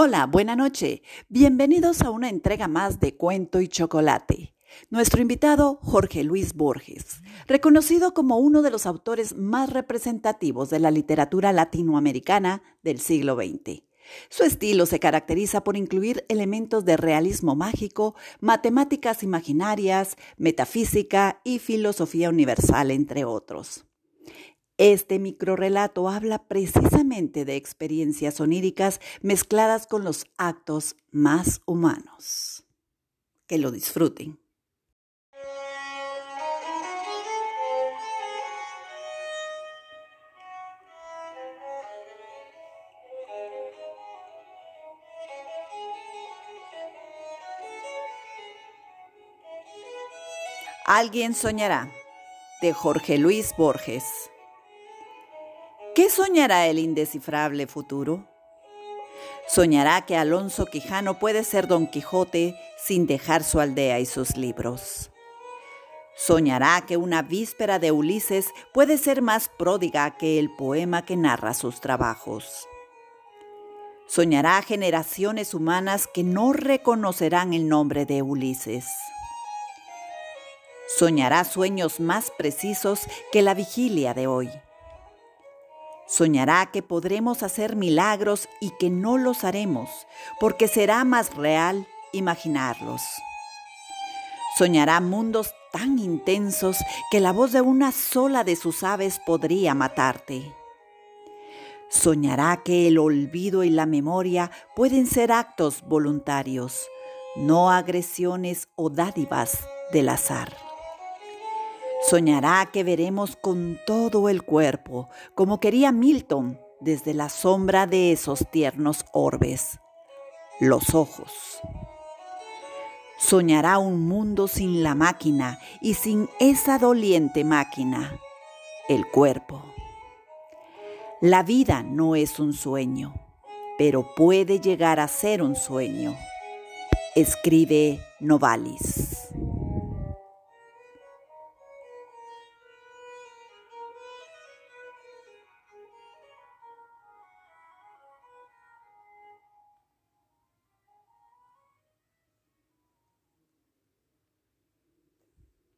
Hola, buena noche. Bienvenidos a una entrega más de Cuento y Chocolate. Nuestro invitado, Jorge Luis Borges, reconocido como uno de los autores más representativos de la literatura latinoamericana del siglo XX. Su estilo se caracteriza por incluir elementos de realismo mágico, matemáticas imaginarias, metafísica y filosofía universal, entre otros. Este microrelato habla precisamente de experiencias oníricas mezcladas con los actos más humanos. Que lo disfruten. Alguien soñará, de Jorge Luis Borges. ¿Qué soñará el indescifrable futuro? Soñará que Alonso Quijano puede ser Don Quijote sin dejar su aldea y sus libros. Soñará que una víspera de Ulises puede ser más pródiga que el poema que narra sus trabajos. Soñará generaciones humanas que no reconocerán el nombre de Ulises. Soñará sueños más precisos que la vigilia de hoy. Soñará que podremos hacer milagros y que no los haremos, porque será más real imaginarlos. Soñará mundos tan intensos que la voz de una sola de sus aves podría matarte. Soñará que el olvido y la memoria pueden ser actos voluntarios, no agresiones o dádivas del azar. Soñará que veremos con todo el cuerpo, como quería Milton, desde la sombra de esos tiernos orbes, los ojos. Soñará un mundo sin la máquina y sin esa doliente máquina, el cuerpo. La vida no es un sueño, pero puede llegar a ser un sueño. Escribe Novalis.